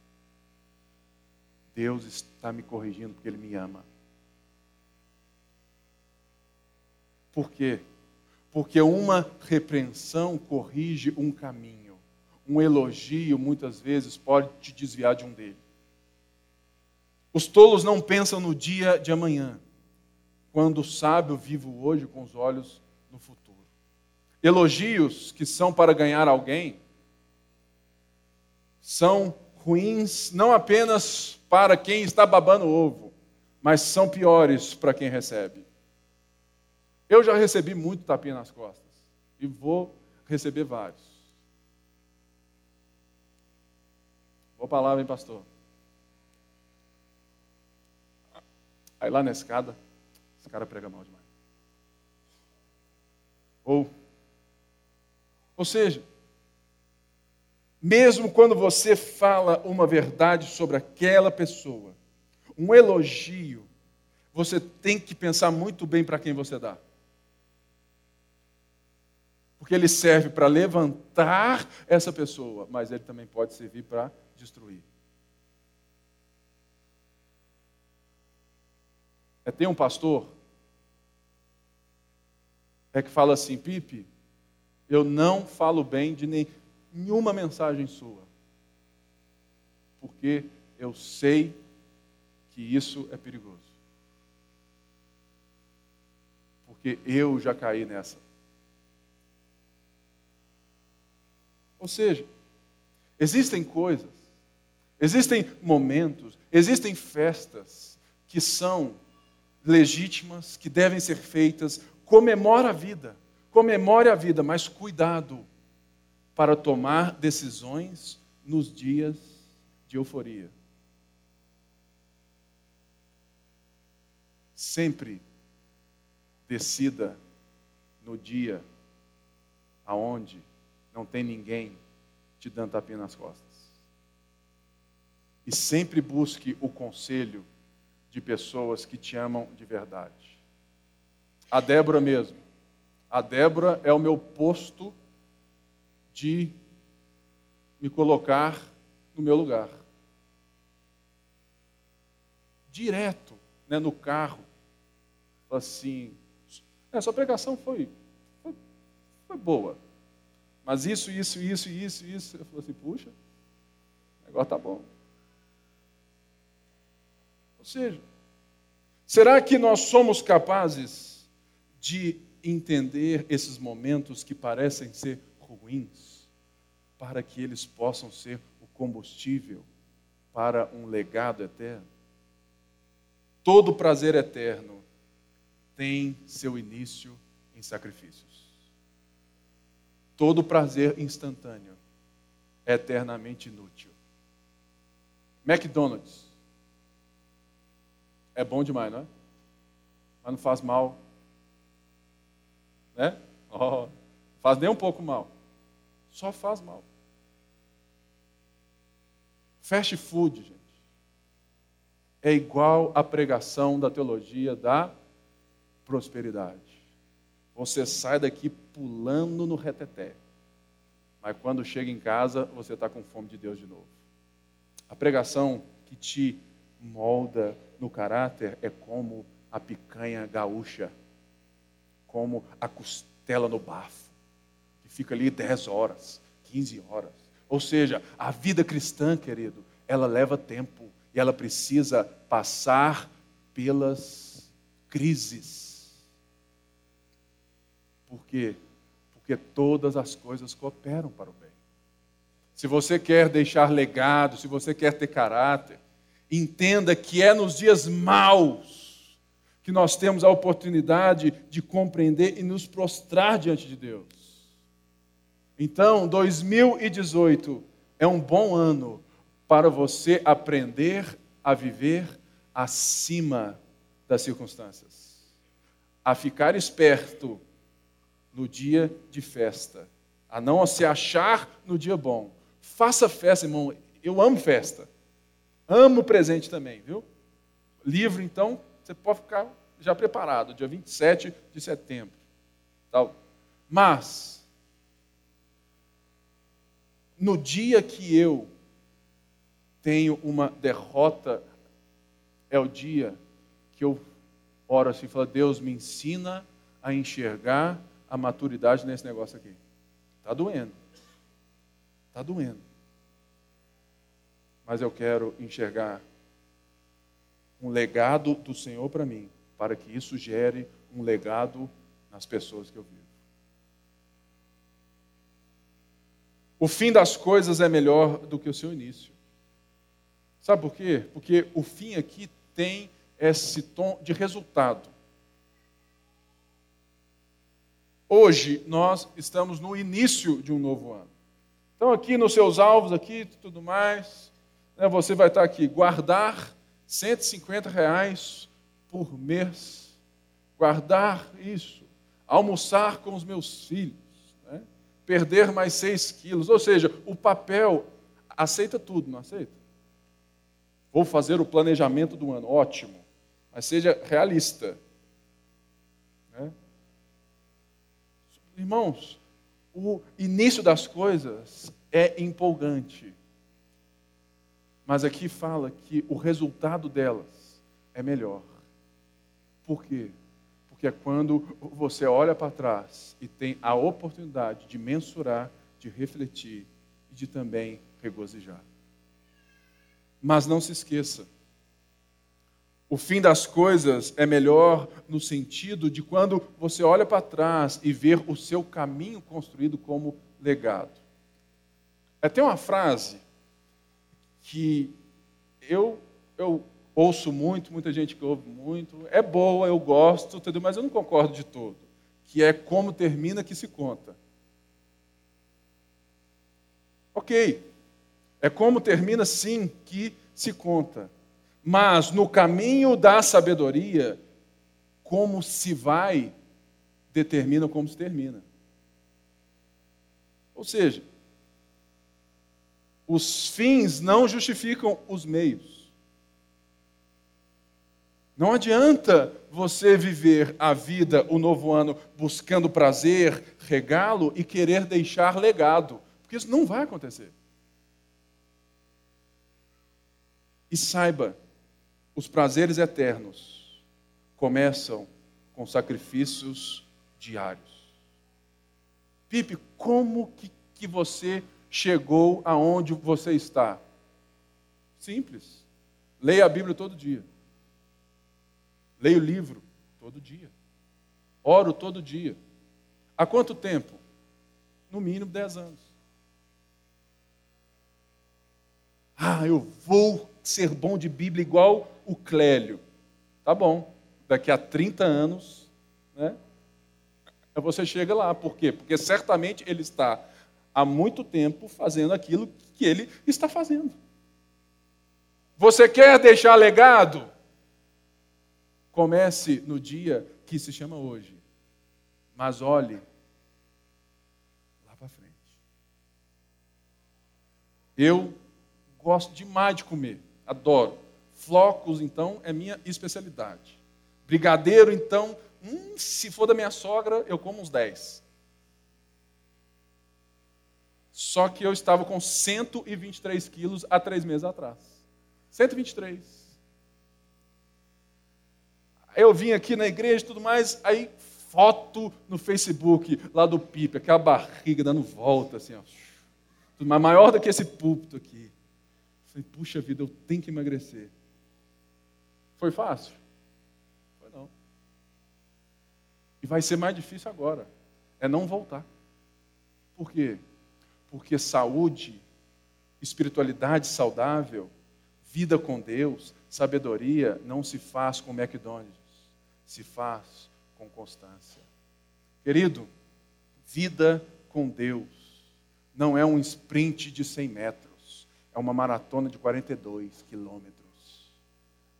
Deus está me corrigindo porque Ele me ama. Por quê? Porque uma repreensão corrige um caminho. Um elogio, muitas vezes, pode te desviar de um dele. Os tolos não pensam no dia de amanhã quando o sábio vive hoje com os olhos no futuro. Elogios que são para ganhar alguém são ruins não apenas para quem está babando ovo, mas são piores para quem recebe. Eu já recebi muito tapinha nas costas e vou receber vários. Boa palavra, hein, pastor? Aí lá na escada, esse cara prega mal demais. Ou, ou seja, mesmo quando você fala uma verdade sobre aquela pessoa, um elogio, você tem que pensar muito bem para quem você dá. Porque ele serve para levantar essa pessoa, mas ele também pode servir para destruir. É, tem um pastor é que fala assim, Pipe, eu não falo bem de nenhuma mensagem sua, porque eu sei que isso é perigoso. Porque eu já caí nessa. Ou seja, existem coisas, existem momentos, existem festas que são legítimas, que devem ser feitas comemora a vida, comemore a vida, mas cuidado para tomar decisões nos dias de euforia. Sempre decida no dia aonde não tem ninguém te dando tapinha nas costas. E sempre busque o conselho de pessoas que te amam de verdade. A Débora mesmo. A Débora é o meu posto de me colocar no meu lugar. Direto, né, no carro. Assim, essa pregação foi, foi, foi boa. Mas isso, isso, isso, isso, isso. Eu falei assim, puxa, o negócio tá bom. Ou seja, será que nós somos capazes de entender esses momentos que parecem ser ruins, para que eles possam ser o combustível para um legado eterno? Todo prazer eterno tem seu início em sacrifícios. Todo prazer instantâneo é eternamente inútil. McDonald's é bom demais, não é? Mas não faz mal. Né? Oh, faz nem um pouco mal. Só faz mal. Fast food, gente, é igual à pregação da teologia da prosperidade. Você sai daqui pulando no reteté. Mas quando chega em casa, você está com fome de Deus de novo. A pregação que te molda no caráter é como a picanha gaúcha, como a costela no bafo, que fica ali 10 horas, 15 horas. Ou seja, a vida cristã, querido, ela leva tempo e ela precisa passar pelas crises. Por quê? Porque todas as coisas cooperam para o bem. Se você quer deixar legado, se você quer ter caráter, entenda que é nos dias maus que nós temos a oportunidade de compreender e nos prostrar diante de Deus. Então, 2018 é um bom ano para você aprender a viver acima das circunstâncias, a ficar esperto no dia de festa, a não se achar no dia bom. Faça festa, irmão. Eu amo festa. Amo presente também, viu? Livro, então, você pode ficar já preparado, dia 27 de setembro. Tal. Mas, no dia que eu tenho uma derrota, é o dia que eu oro assim falo, Deus me ensina a enxergar a maturidade nesse negócio aqui. Está doendo. Está doendo mas eu quero enxergar um legado do Senhor para mim, para que isso gere um legado nas pessoas que eu vivo. O fim das coisas é melhor do que o seu início. Sabe por quê? Porque o fim aqui tem esse tom de resultado. Hoje nós estamos no início de um novo ano. Então aqui nos seus alvos aqui tudo mais, né, você vai estar aqui, guardar 150 reais por mês, guardar isso, almoçar com os meus filhos, né, perder mais 6 quilos, ou seja, o papel aceita tudo, não aceita? Vou fazer o planejamento do ano, ótimo, mas seja realista. Né? Irmãos, o início das coisas é empolgante. Mas aqui fala que o resultado delas é melhor. Por quê? Porque é quando você olha para trás e tem a oportunidade de mensurar, de refletir e de também regozijar. Mas não se esqueça, o fim das coisas é melhor no sentido de quando você olha para trás e ver o seu caminho construído como legado. É, tem uma frase que eu, eu ouço muito, muita gente que ouve muito, é boa, eu gosto, entendeu? mas eu não concordo de todo, que é como termina que se conta. Ok, é como termina sim que se conta, mas no caminho da sabedoria, como se vai determinam como se termina. Ou seja, os fins não justificam os meios. Não adianta você viver a vida, o novo ano, buscando prazer, regalo e querer deixar legado, porque isso não vai acontecer. E saiba, os prazeres eternos começam com sacrifícios diários. Pipe, como que, que você chegou aonde você está? Simples. Leia a Bíblia todo dia. Leia o livro todo dia. Oro todo dia. Há quanto tempo? No mínimo 10 anos. Ah, eu vou ser bom de Bíblia igual o Clélio. Tá bom. Daqui a 30 anos, né? Você chega lá. Por quê? Porque certamente ele está há muito tempo fazendo aquilo que ele está fazendo. Você quer deixar legado? Comece no dia que se chama hoje. Mas olhe lá para frente. Eu gosto demais de comer, adoro. Flocos, então, é minha especialidade. Brigadeiro, então, hum, se for da minha sogra, eu como uns 10. Só que eu estava com 123 quilos há três meses atrás. 123. Eu vim aqui na igreja e tudo mais, aí foto no Facebook lá do Pipe, aquela barriga dando volta, assim, ó. Mas maior do que esse púlpito aqui. Falei, puxa vida, eu tenho que emagrecer. Foi fácil? Foi não. E vai ser mais difícil agora. É não voltar. Por quê? Porque saúde, espiritualidade saudável, vida com Deus, sabedoria não se faz com McDonald's, se faz com constância. Querido, vida com Deus não é um sprint de 100 metros, é uma maratona de 42 quilômetros.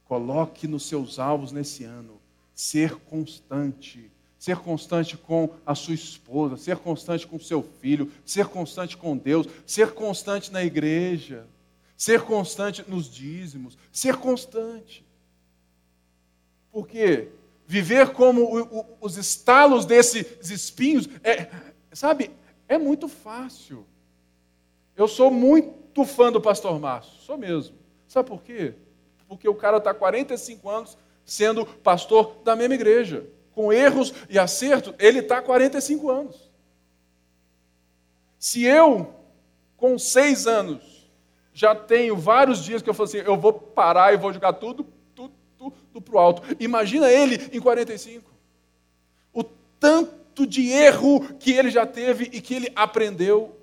Coloque nos seus alvos nesse ano ser constante ser constante com a sua esposa, ser constante com seu filho, ser constante com Deus, ser constante na igreja, ser constante nos dízimos, ser constante. Porque viver como o, o, os estalos desses espinhos, é, sabe, é muito fácil. Eu sou muito fã do pastor Márcio, sou mesmo. Sabe por quê? Porque o cara está 45 anos sendo pastor da mesma igreja com erros e acertos, ele está há 45 anos. Se eu, com seis anos, já tenho vários dias que eu falo assim, eu vou parar e vou jogar tudo, tudo, tudo para o alto. Imagina ele em 45. O tanto de erro que ele já teve e que ele aprendeu.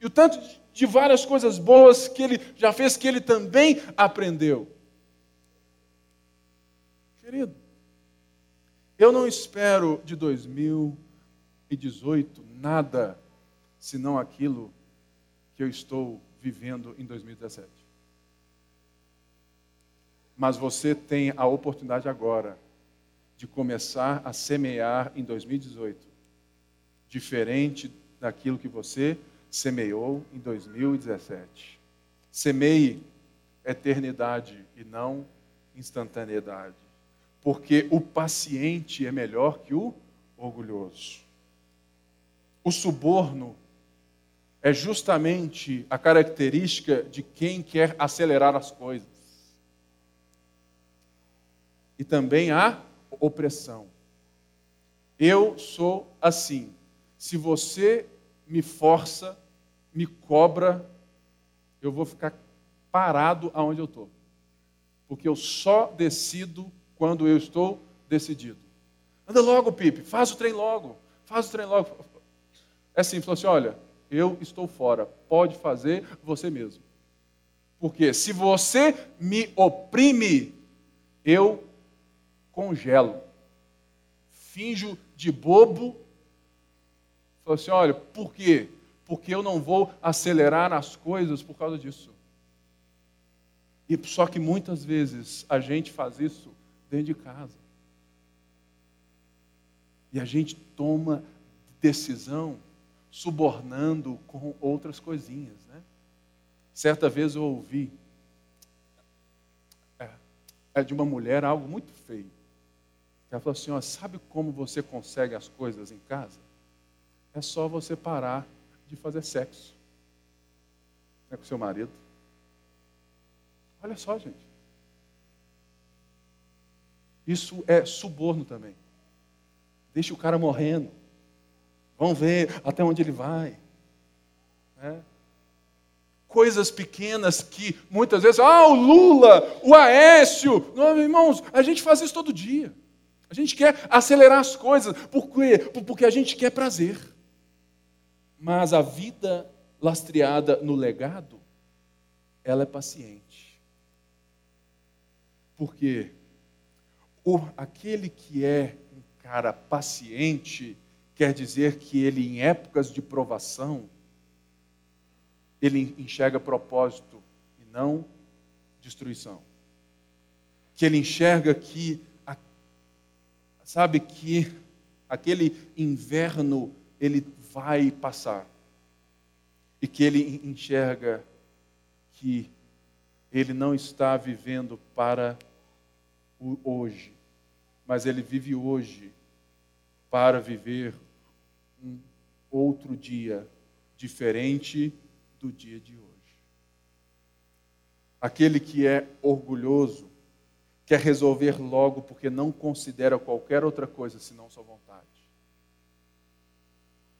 E o tanto de várias coisas boas que ele já fez que ele também aprendeu. Querido, eu não espero de 2018 nada senão aquilo que eu estou vivendo em 2017. Mas você tem a oportunidade agora de começar a semear em 2018, diferente daquilo que você semeou em 2017. Semeie eternidade e não instantaneidade porque o paciente é melhor que o orgulhoso. O suborno é justamente a característica de quem quer acelerar as coisas. E também a opressão. Eu sou assim. Se você me força, me cobra, eu vou ficar parado aonde eu estou. Porque eu só decido quando eu estou decidido. Anda logo, Pipe, faz o trem logo, faz o trem logo. É assim, falou assim: olha, eu estou fora, pode fazer você mesmo. Porque se você me oprime, eu congelo. Finjo de bobo. Falou assim: olha, por quê? Porque eu não vou acelerar as coisas por causa disso. E só que muitas vezes a gente faz isso dentro de casa. E a gente toma decisão subornando com outras coisinhas. Né? Certa vez eu ouvi é, é de uma mulher algo muito feio. Ela falou assim: ó, sabe como você consegue as coisas em casa? É só você parar de fazer sexo né, com seu marido. Olha só, gente. Isso é suborno também. Deixa o cara morrendo. Vamos ver até onde ele vai. É. Coisas pequenas que muitas vezes, ah, o Lula, o Aécio. Não, irmãos, a gente faz isso todo dia. A gente quer acelerar as coisas. Por quê? Porque a gente quer prazer. Mas a vida lastreada no legado, ela é paciente. Porque o, aquele que é um cara paciente, quer dizer que ele, em épocas de provação, ele enxerga propósito e não destruição. Que ele enxerga que, sabe, que aquele inverno ele vai passar. E que ele enxerga que ele não está vivendo para o hoje, mas ele vive hoje para viver um outro dia diferente do dia de hoje. Aquele que é orgulhoso quer resolver logo porque não considera qualquer outra coisa senão sua vontade.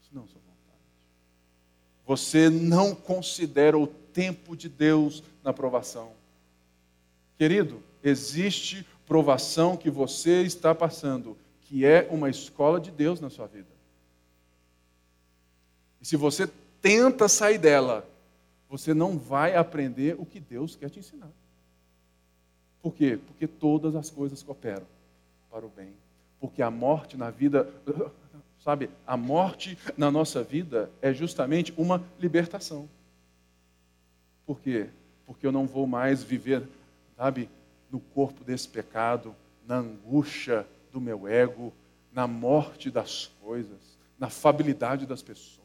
Senão sua vontade. Você não considera o tempo de Deus na provação. Querido, existe provação que você está passando, que é uma escola de Deus na sua vida. E se você tenta sair dela, você não vai aprender o que Deus quer te ensinar. Por quê? Porque todas as coisas cooperam para o bem. Porque a morte na vida, sabe, a morte na nossa vida é justamente uma libertação. Por quê? Porque eu não vou mais viver, sabe, no corpo desse pecado, na angústia do meu ego, na morte das coisas, na fabilidade das pessoas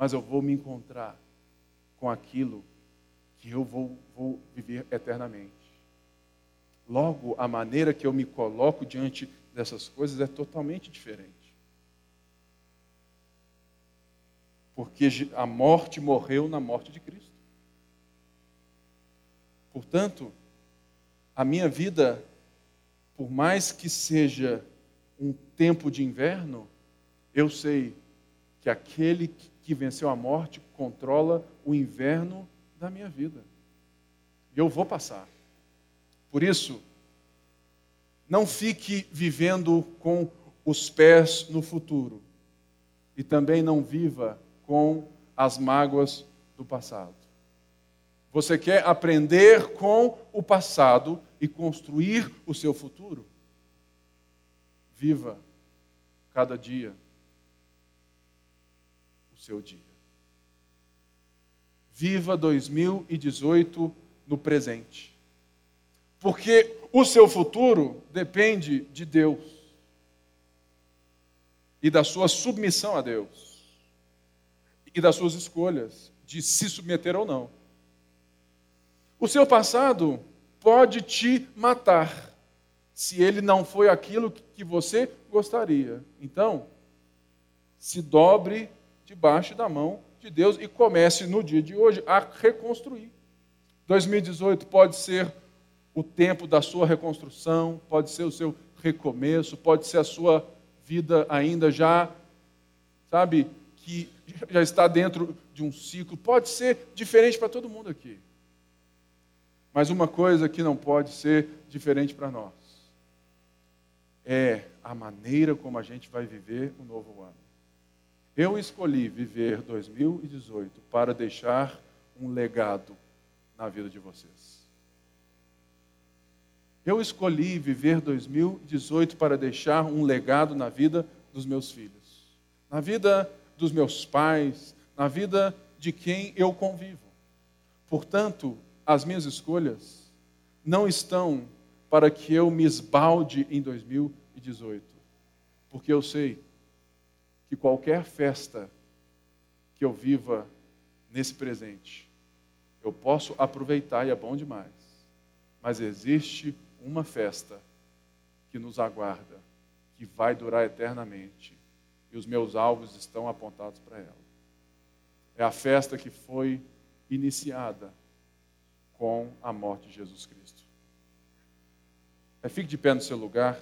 mas eu vou me encontrar com aquilo que eu vou, vou viver eternamente. Logo, a maneira que eu me coloco diante dessas coisas é totalmente diferente. Porque a morte morreu na morte de Cristo. Portanto, a minha vida, por mais que seja um tempo de inverno, eu sei que aquele que venceu a morte controla o inverno da minha vida. E eu vou passar. Por isso, não fique vivendo com os pés no futuro. E também não viva com as mágoas do passado. Você quer aprender com o passado e construir o seu futuro? Viva cada dia seu dia. Viva 2018 no presente. Porque o seu futuro depende de Deus e da sua submissão a Deus e das suas escolhas de se submeter ou não. O seu passado pode te matar se ele não foi aquilo que você gostaria. Então, se dobre debaixo da mão de Deus e comece no dia de hoje a reconstruir. 2018 pode ser o tempo da sua reconstrução, pode ser o seu recomeço, pode ser a sua vida ainda já, sabe, que já está dentro de um ciclo, pode ser diferente para todo mundo aqui. Mas uma coisa que não pode ser diferente para nós é a maneira como a gente vai viver o novo ano. Eu escolhi viver 2018 para deixar um legado na vida de vocês. Eu escolhi viver 2018 para deixar um legado na vida dos meus filhos, na vida dos meus pais, na vida de quem eu convivo. Portanto, as minhas escolhas não estão para que eu me esbalde em 2018, Porque eu sei que qualquer festa que eu viva nesse presente, eu posso aproveitar e é bom demais. Mas existe uma festa que nos aguarda, que vai durar eternamente, e os meus alvos estão apontados para ela. É a festa que foi iniciada com a morte de Jesus Cristo. É, fique de pé no seu lugar.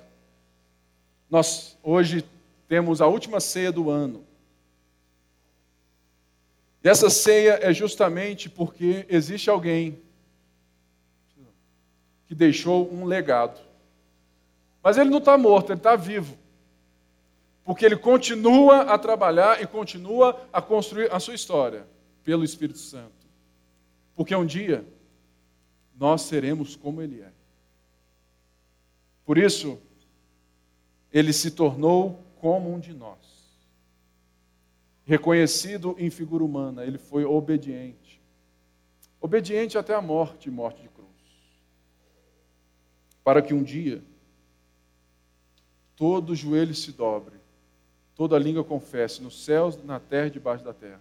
Nós hoje temos a última ceia do ano. E essa ceia é justamente porque existe alguém que deixou um legado. Mas ele não está morto, ele está vivo. Porque ele continua a trabalhar e continua a construir a sua história pelo Espírito Santo. Porque um dia nós seremos como ele é. Por isso, ele se tornou como um de nós. Reconhecido em figura humana, ele foi obediente. Obediente até a morte morte de cruz. Para que um dia todo joelho se dobre, toda língua confesse, nos céus, na terra e debaixo da terra,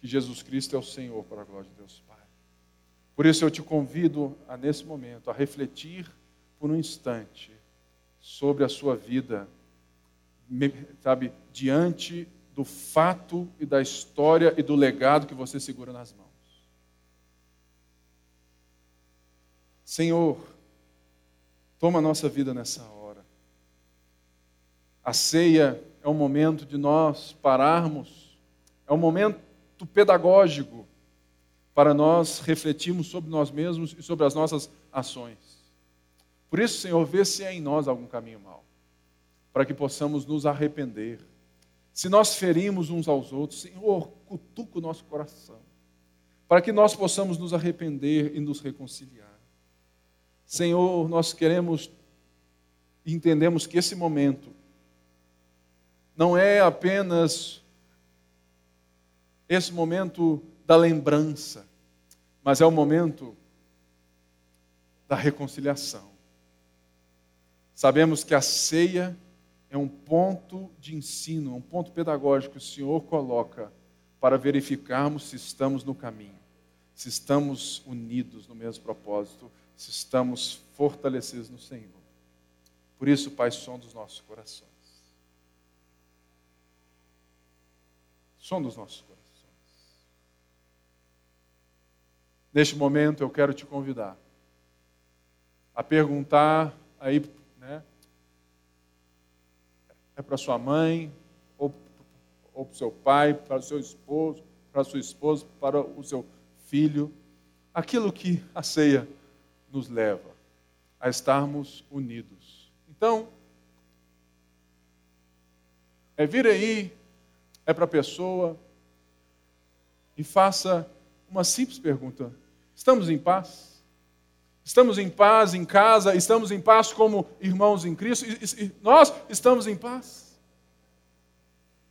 que Jesus Cristo é o Senhor para a glória de Deus. Por isso eu te convido a, nesse momento, a refletir por um instante sobre a sua vida, sabe, diante do fato e da história e do legado que você segura nas mãos. Senhor, toma a nossa vida nessa hora. A ceia é um momento de nós pararmos, é um momento pedagógico para nós refletirmos sobre nós mesmos e sobre as nossas ações. Por isso, Senhor, vê se há em nós algum caminho mau, para que possamos nos arrepender. Se nós ferimos uns aos outros, Senhor, cutuca o nosso coração, para que nós possamos nos arrepender e nos reconciliar. Senhor, nós queremos e entendemos que esse momento não é apenas esse momento da lembrança, mas é o momento da reconciliação. Sabemos que a ceia é um ponto de ensino, um ponto pedagógico que o Senhor coloca para verificarmos se estamos no caminho, se estamos unidos no mesmo propósito, se estamos fortalecidos no Senhor. Por isso, Pai, som dos nossos corações. Som dos nossos Neste momento, eu quero te convidar a perguntar aí é para sua mãe, ou, ou para o seu pai, para o seu esposo, para a sua esposa, para o seu filho. Aquilo que a ceia nos leva a estarmos unidos. Então, é vir aí, é para a pessoa e faça uma simples pergunta: estamos em paz? Estamos em paz em casa, estamos em paz como irmãos em Cristo, e, e, nós estamos em paz.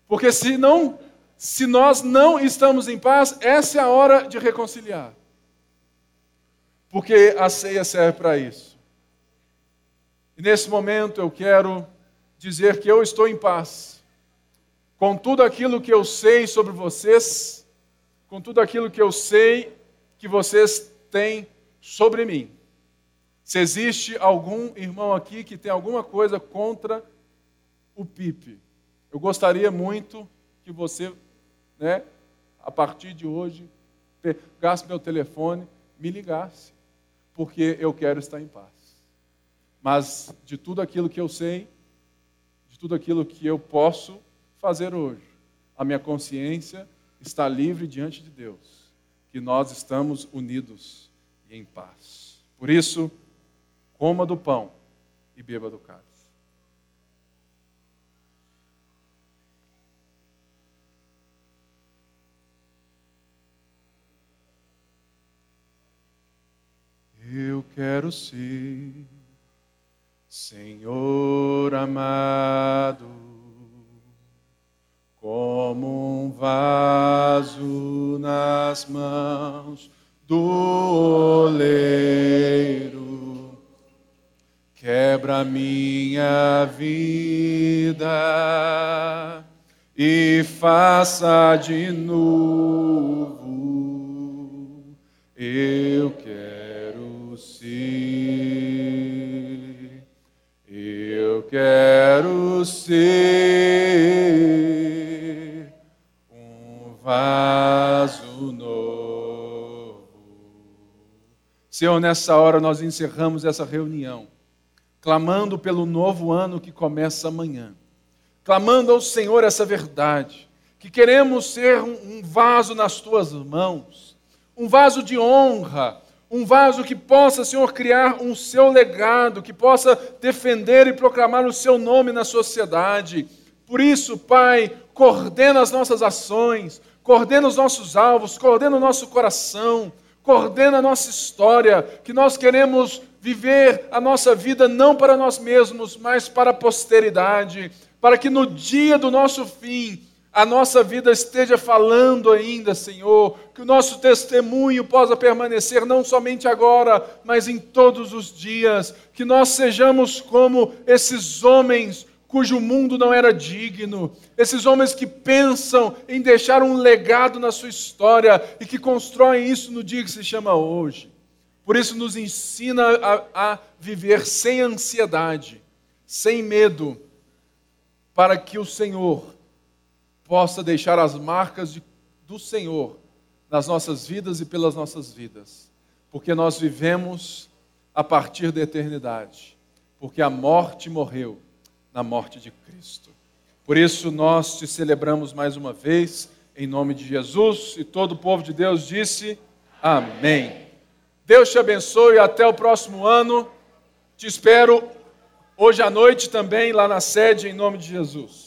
Porque se não, se nós não estamos em paz, essa é a hora de reconciliar. Porque a ceia serve para isso. E nesse momento eu quero dizer que eu estou em paz com tudo aquilo que eu sei sobre vocês, com tudo aquilo que eu sei que vocês têm sobre mim. Se existe algum irmão aqui que tem alguma coisa contra o PIP, eu gostaria muito que você, né, a partir de hoje, pegasse meu telefone, me ligasse, porque eu quero estar em paz. Mas de tudo aquilo que eu sei, de tudo aquilo que eu posso fazer hoje, a minha consciência está livre diante de Deus, que nós estamos unidos e em paz. Por isso, coma do pão e beba do cálice. Eu quero ser, Senhor amado, como um vaso nas mãos do oleiro quebra minha vida e faça de novo. Eu quero ser, eu quero ser vaso novo. Senhor, nessa hora nós encerramos essa reunião clamando pelo novo ano que começa amanhã, clamando ao Senhor essa verdade, que queremos ser um vaso nas tuas mãos, um vaso de honra, um vaso que possa, Senhor, criar um seu legado, que possa defender e proclamar o seu nome na sociedade. Por isso, Pai, coordena as nossas ações, coordena os nossos alvos, coordena o nosso coração, coordena a nossa história, que nós queremos viver a nossa vida não para nós mesmos, mas para a posteridade, para que no dia do nosso fim a nossa vida esteja falando ainda, Senhor, que o nosso testemunho possa permanecer não somente agora, mas em todos os dias, que nós sejamos como esses homens cujo mundo não era digno, esses homens que pensam em deixar um legado na sua história e que constroem isso no dia que se chama hoje. Por isso, nos ensina a, a viver sem ansiedade, sem medo, para que o Senhor possa deixar as marcas de, do Senhor nas nossas vidas e pelas nossas vidas, porque nós vivemos a partir da eternidade, porque a morte morreu na morte de Cristo. Por isso nós te celebramos mais uma vez, em nome de Jesus, e todo o povo de Deus disse: Amém. Deus te abençoe e até o próximo ano. Te espero hoje à noite também lá na sede, em nome de Jesus.